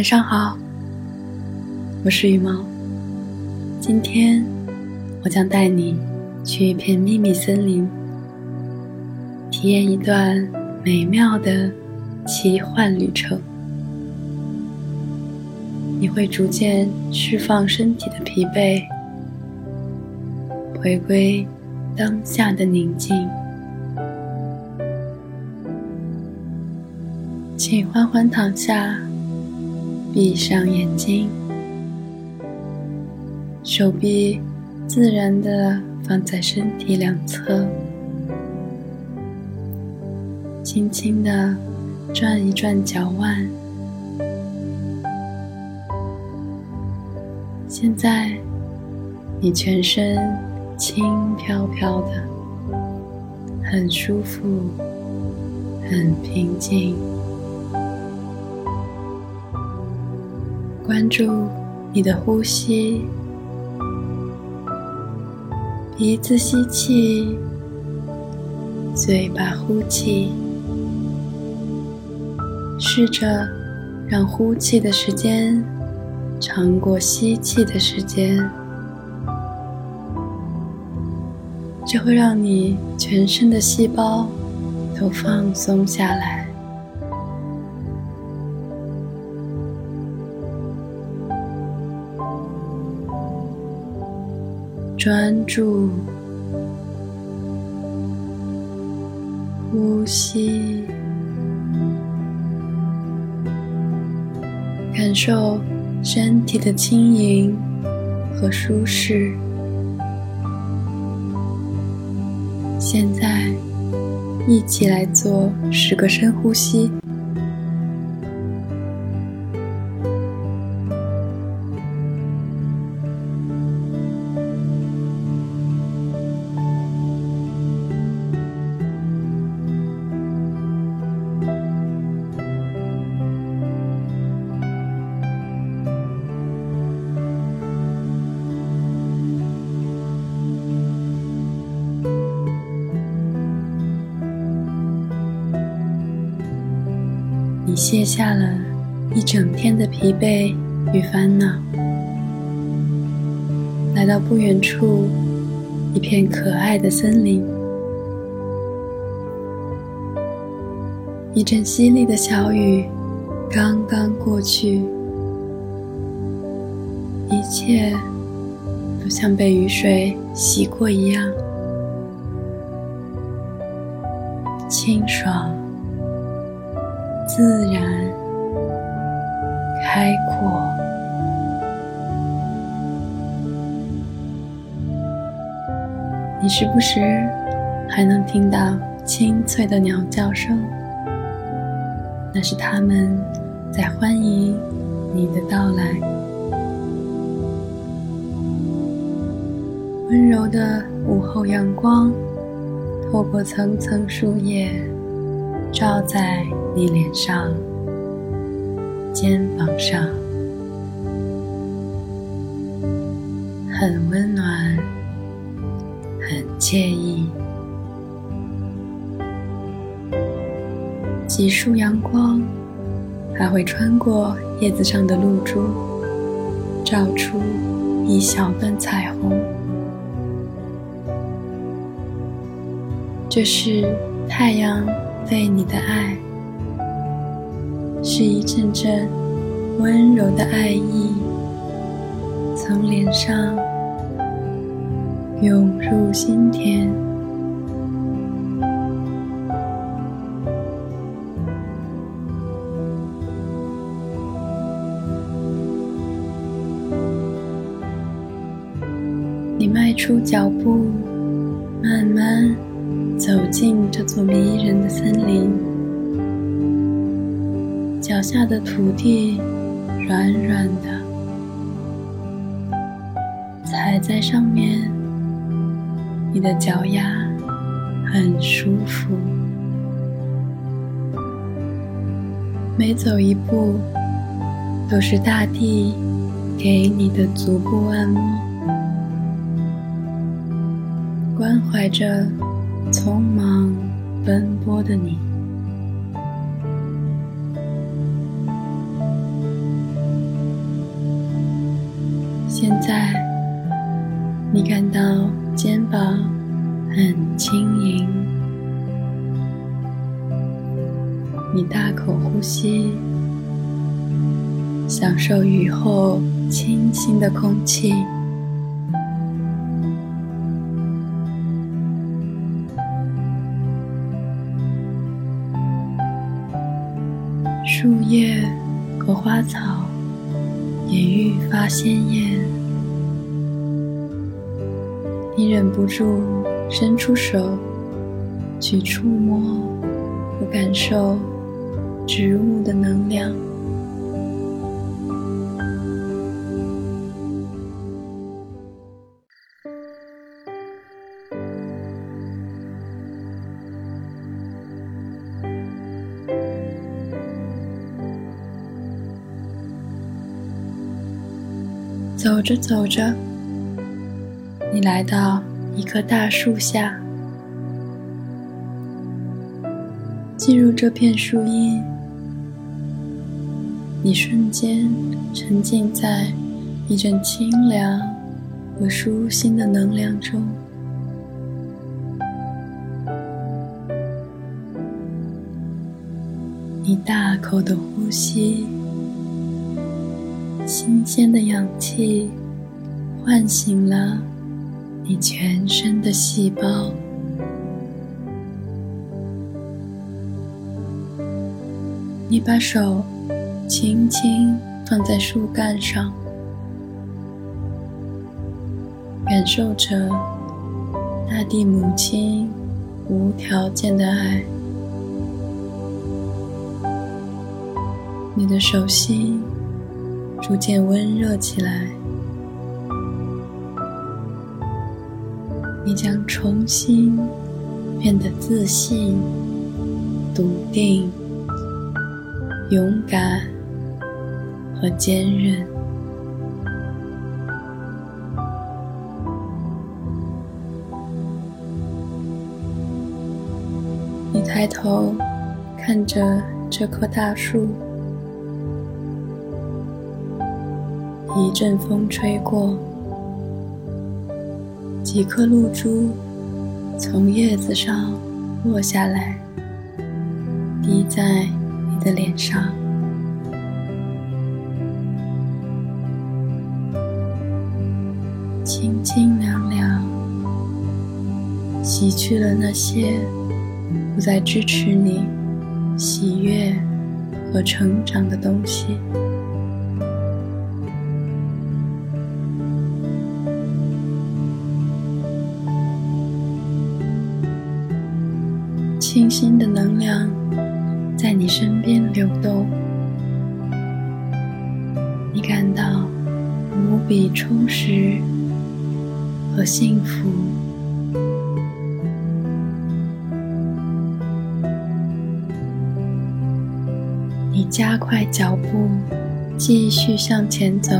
晚上好，我是羽毛。今天我将带你去一片秘密森林，体验一段美妙的奇幻旅程。你会逐渐释放身体的疲惫，回归当下的宁静。请缓缓躺下，闭上眼睛，手臂自然的放在身体两侧，轻轻的转一转脚腕。现在，你全身轻飘飘的，很舒服，很平静。关注你的呼吸，鼻子吸气，嘴巴呼气，试着让呼气的时间长过吸气的时间，这会让你全身的细胞都放松下来。专注呼吸，感受身体的轻盈和舒适。现在，一起来做十个深呼吸。你卸下了一整天的疲惫与烦恼，来到不远处一片可爱的森林。一阵淅沥的小雨刚刚过去，一切都像被雨水洗过一样清爽。自然，开阔。你时不时还能听到清脆的鸟叫声，那是它们在欢迎你的到来。温柔的午后阳光，透过层层树叶，照在。你脸上、肩膀上，很温暖，很惬意。几束阳光还会穿过叶子上的露珠，照出一小段彩虹。这是太阳对你的爱。是一阵阵温柔的爱意从脸上涌入心田。你迈出脚步，慢慢走进这座迷人的森林。脚下的土地软软的，踩在上面，你的脚丫很舒服。每走一步，都是大地给你的足部按摩，关怀着匆忙奔波的你。现在你感到肩膀很轻盈。你大口呼吸享受雨后清新的空气。叶和花草也愈发鲜艳，你忍不住伸出手去触摸和感受植物的能量。走着走着，你来到一棵大树下，进入这片树荫，你瞬间沉浸在一阵清凉和舒心的能量中，你大口的呼吸。新鲜的氧气唤醒了你全身的细胞。你把手轻轻放在树干上，感受着大地母亲无条件的爱。你的手心。逐渐温热起来，你将重新变得自信、笃定、勇敢和坚韧。你抬头看着这棵大树。一阵风吹过，几颗露珠从叶子上落下来，滴在你的脸上，清清凉凉，洗去了那些不再支持你喜悦和成长的东西。新的能量在你身边流动，你感到无比充实和幸福。你加快脚步，继续向前走，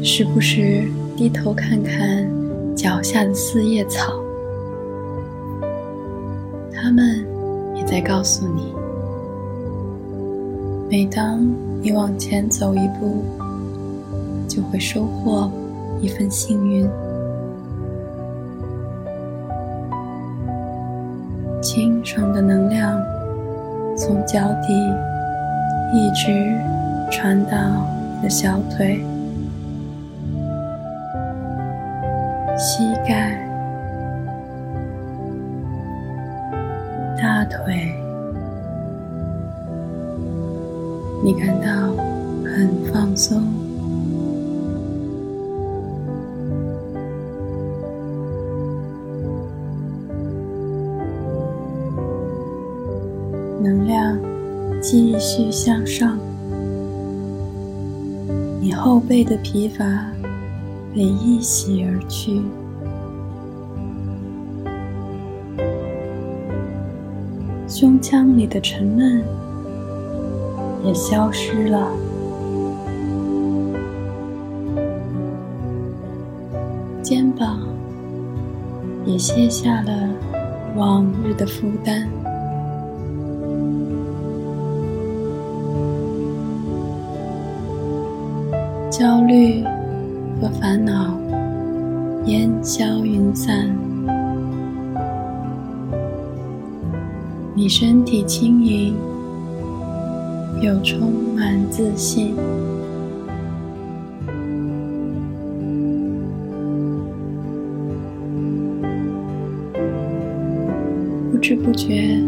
时不时低头看看脚下的四叶草。他们也在告诉你：每当你往前走一步，就会收获一份幸运。清爽的能量从脚底一直传到你的小腿、膝盖。腿，你感到很放松，能量继续向上，你后背的疲乏被一洗而去。胸腔里的沉闷也消失了，肩膀也卸下了往日的负担，焦虑和烦恼烟消云散，你身体轻盈又充满自信。不知不觉，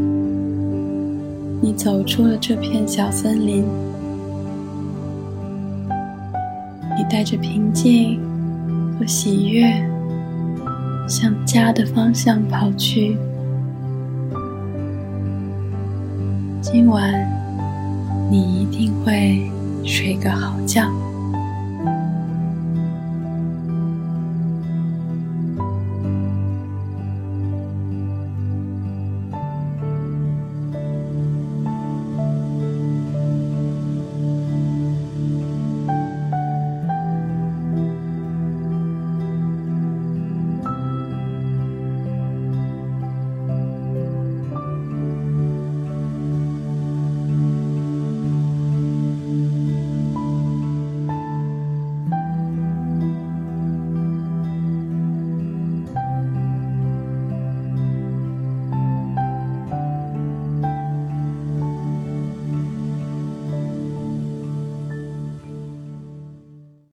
你走出了这片小森林。你带着平静和喜悦，向家的方向跑去。今晚，你一定会睡个好觉。